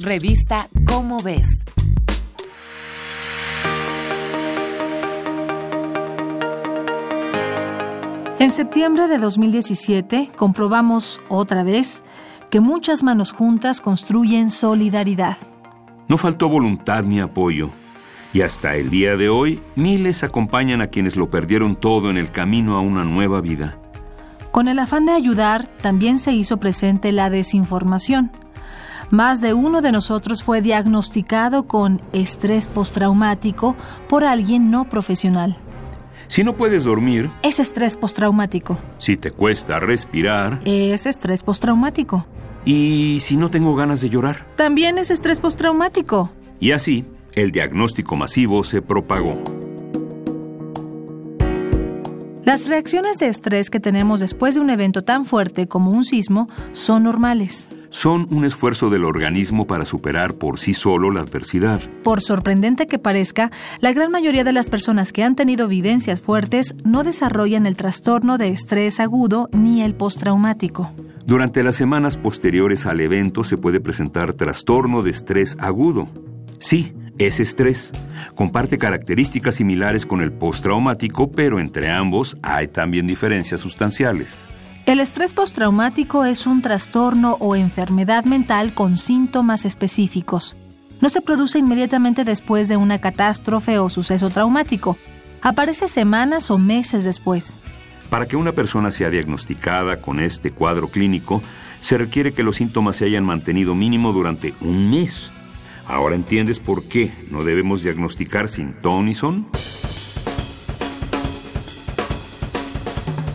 Revista Cómo ves. En septiembre de 2017 comprobamos otra vez que muchas manos juntas construyen solidaridad. No faltó voluntad ni apoyo. Y hasta el día de hoy, miles acompañan a quienes lo perdieron todo en el camino a una nueva vida. Con el afán de ayudar, también se hizo presente la desinformación. Más de uno de nosotros fue diagnosticado con estrés postraumático por alguien no profesional. Si no puedes dormir, Es estrés postraumático. si te cuesta respirar Es estrés postraumático. y si no tengo ganas de llorar. También es estrés postraumático. Y así, el diagnóstico masivo se propagó. Las reacciones de estrés que tenemos después de un evento tan fuerte como un sismo son normales. Son un esfuerzo del organismo para superar por sí solo la adversidad. Por sorprendente que parezca, la gran mayoría de las personas que han tenido vivencias fuertes no desarrollan el trastorno de estrés agudo ni el postraumático. Durante las semanas posteriores al evento se puede presentar trastorno de estrés agudo. Sí, es estrés. Comparte características similares con el postraumático, pero entre ambos hay también diferencias sustanciales. El estrés postraumático es un trastorno o enfermedad mental con síntomas específicos. No se produce inmediatamente después de una catástrofe o suceso traumático. Aparece semanas o meses después. Para que una persona sea diagnosticada con este cuadro clínico, se requiere que los síntomas se hayan mantenido mínimo durante un mes. Ahora entiendes por qué no debemos diagnosticar sin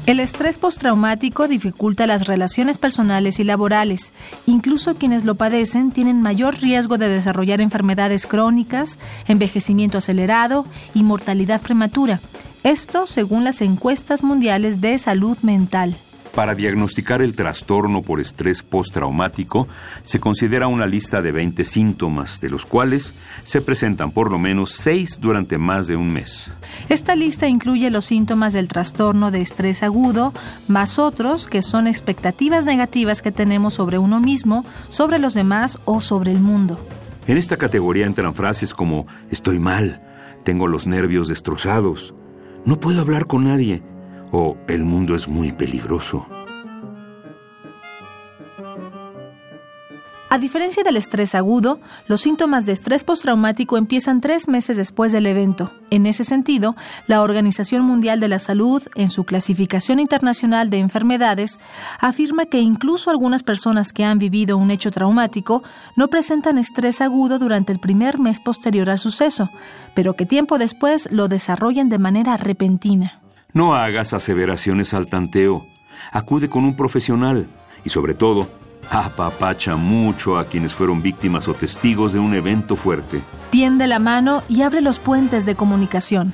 El estrés postraumático dificulta las relaciones personales y laborales. Incluso quienes lo padecen tienen mayor riesgo de desarrollar enfermedades crónicas, envejecimiento acelerado y mortalidad prematura. Esto según las encuestas mundiales de salud mental. Para diagnosticar el trastorno por estrés postraumático, se considera una lista de 20 síntomas, de los cuales se presentan por lo menos 6 durante más de un mes. Esta lista incluye los síntomas del trastorno de estrés agudo, más otros que son expectativas negativas que tenemos sobre uno mismo, sobre los demás o sobre el mundo. En esta categoría entran frases como estoy mal, tengo los nervios destrozados, no puedo hablar con nadie o el mundo es muy peligroso. A diferencia del estrés agudo, los síntomas de estrés postraumático empiezan tres meses después del evento. En ese sentido, la Organización Mundial de la Salud, en su clasificación internacional de enfermedades, afirma que incluso algunas personas que han vivido un hecho traumático no presentan estrés agudo durante el primer mes posterior al suceso, pero que tiempo después lo desarrollan de manera repentina. No hagas aseveraciones al tanteo. Acude con un profesional y sobre todo, apapacha mucho a quienes fueron víctimas o testigos de un evento fuerte. Tiende la mano y abre los puentes de comunicación.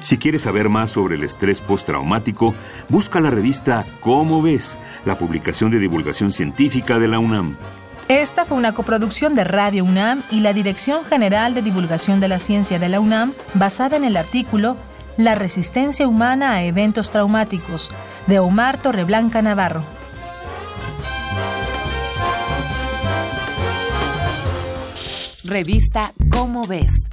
Si quieres saber más sobre el estrés postraumático, busca la revista Cómo ves, la publicación de divulgación científica de la UNAM. Esta fue una coproducción de Radio UNAM y la Dirección General de Divulgación de la Ciencia de la UNAM, basada en el artículo La resistencia humana a eventos traumáticos, de Omar Torreblanca Navarro. Revista Cómo ves.